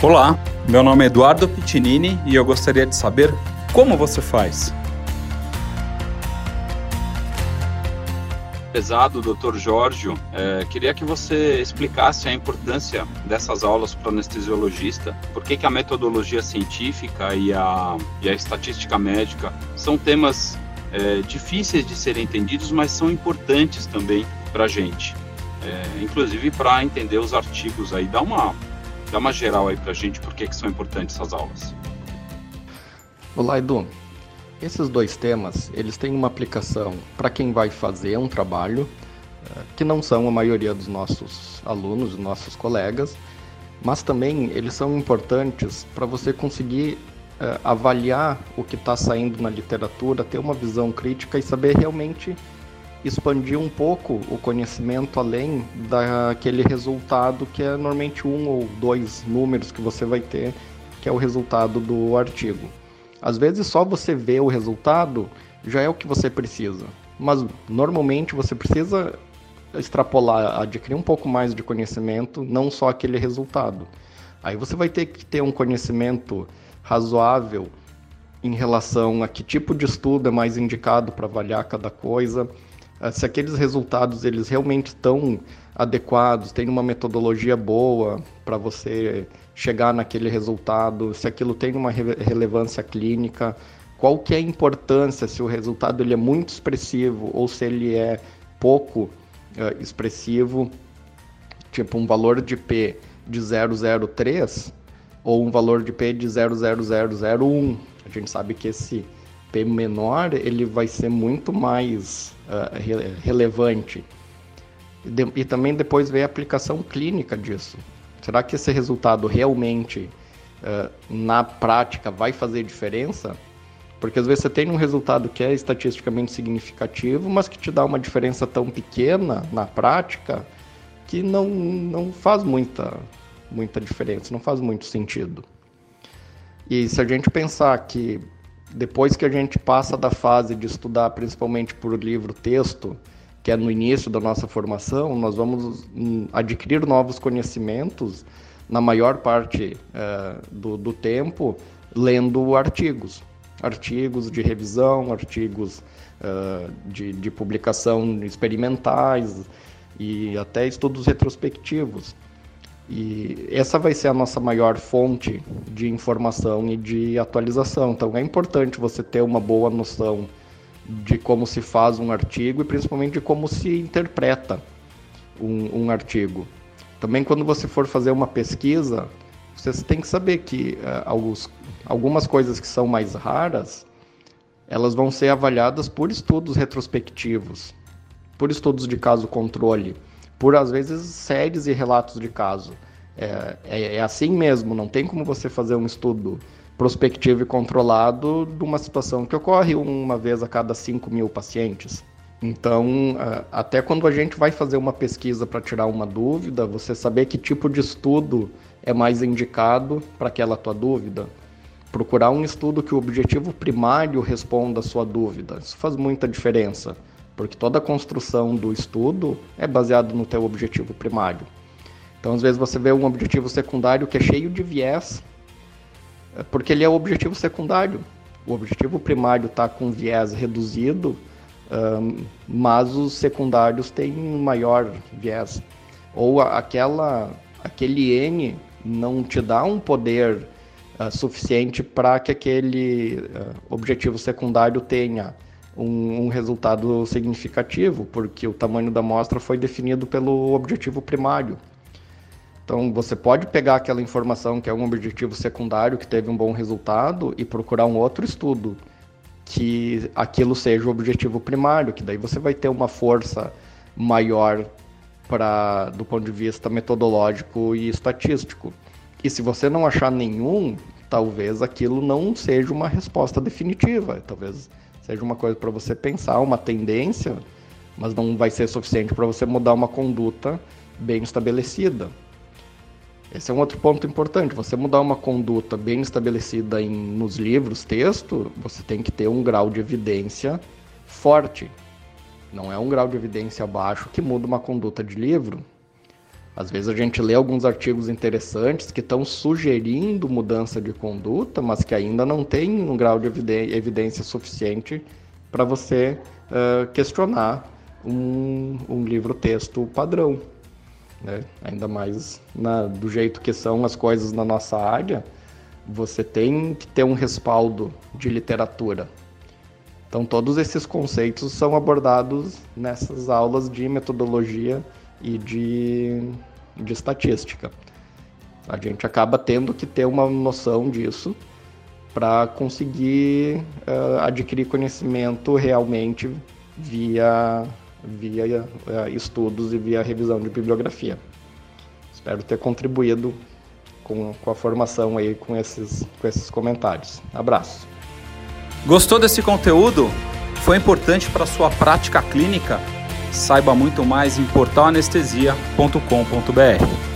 Olá, meu nome é Eduardo Pitinini e eu gostaria de saber como você faz. Pesado, Dr. Jorge, é, queria que você explicasse a importância dessas aulas para o anestesiologista, por que, que a metodologia científica e a, e a estatística médica são temas é, difíceis de serem entendidos, mas são importantes também para a gente, é, inclusive para entender os artigos aí. Dá uma Dá uma geral aí pra gente por que, que são importantes essas aulas. Olá, Edu. Esses dois temas, eles têm uma aplicação para quem vai fazer um trabalho, eh, que não são a maioria dos nossos alunos, dos nossos colegas, mas também eles são importantes para você conseguir uh, avaliar o que está saindo na literatura, ter uma visão crítica e saber realmente expandir um pouco o conhecimento além daquele resultado que é normalmente um ou dois números que você vai ter, que é o resultado do artigo. Às vezes só você ver o resultado já é o que você precisa, mas normalmente você precisa extrapolar, adquirir um pouco mais de conhecimento, não só aquele resultado. Aí você vai ter que ter um conhecimento razoável em relação a que tipo de estudo é mais indicado para avaliar cada coisa, se aqueles resultados eles realmente estão adequados, tem uma metodologia boa para você chegar naquele resultado, se aquilo tem uma re relevância clínica, qual que é a importância, se o resultado ele é muito expressivo ou se ele é pouco uh, expressivo, tipo um valor de P de 003 ou um valor de P de 00001. A gente sabe que esse P menor ele vai ser muito mais uh, re relevante. E, de, e, também depois ver a aplicação clínica disso. Será que esse resultado realmente, uh, na prática, vai fazer diferença? Porque às vezes você tem um resultado que é estatisticamente significativo, mas que te dá uma diferença tão pequena na prática que não, não faz muita, muita diferença, não faz muito sentido. E se a gente pensar que depois que a gente passa da fase de estudar principalmente por livro-texto, que é no início da nossa formação, nós vamos hum, adquirir novos conhecimentos na maior parte é, do, do, tempo lendo artigos. Artigos de revisão, artigos uh, de, de publicação experimentais e até estudos retrospectivos. E essa vai ser a nossa maior fonte de informação e de atualização. Então é importante você ter uma boa noção de como se faz um artigo e principalmente de como se interpreta um, um artigo. Também quando você for fazer uma pesquisa, você tem que saber que uh, alguns, algumas coisas que são mais raras, elas vão ser avaliadas por estudos retrospectivos, por estudos de caso controle por às vezes séries e relatos de caso. É, é, é, assim mesmo, não tem como você fazer um estudo prospectivo e controlado de uma situação que ocorre uma vez a cada 5 mil pacientes. Então, até quando a gente vai fazer uma pesquisa para tirar uma dúvida, você saber que tipo de estudo é mais indicado para aquela tua dúvida. Procurar um estudo que o objetivo primário responda a sua dúvida. Isso faz muita diferença porque toda a construção do estudo é baseada no teu objetivo primário. Então, às vezes você vê um objetivo secundário que é cheio de viés, é porque ele é o objetivo secundário. O objetivo primário está com viés reduzido, um, mas os secundários têm maior viés. Ou aquela, aquele N não te dá um poder uh, suficiente para que aquele uh, objetivo secundário tenha um, um, resultado significativo, porque o tamanho da amostra foi definido pelo objetivo primário. Então, você pode pegar aquela informação que é um objetivo secundário, que teve um bom resultado, e procurar um outro estudo que aquilo seja o objetivo primário, que daí você vai ter uma força maior para do ponto de vista metodológico e estatístico. E se você não achar nenhum, talvez aquilo não seja uma resposta definitiva. Talvez seja uma coisa para você pensar, uma tendência, mas não vai ser suficiente para você mudar uma conduta bem estabelecida. Esse é um outro ponto importante. Você mudar uma conduta bem estabelecida em, nos livros, texto, você tem que ter um grau de evidência forte. Não é um grau de evidência baixo que muda uma conduta de livro. Às vezes a gente lê alguns artigos interessantes que estão sugerindo mudança de conduta, mas que ainda não tem um grau de evidência suficiente para você uh, questionar um, um livro-texto padrão. Né? Ainda mais na, do jeito que são as coisas na nossa área, você tem que ter um respaldo de literatura. Então, todos esses conceitos são abordados nessas aulas de metodologia e de, de estatística. A gente acaba tendo que ter uma noção disso para conseguir uh, adquirir conhecimento realmente via, via uh, estudos e via revisão de bibliografia. Espero ter contribuído com, com a formação aí com esses, com esses comentários. Abraço. Gostou desse conteúdo? Foi importante para sua prática clínica? Saiba muito mais em portalanestesia.com.br.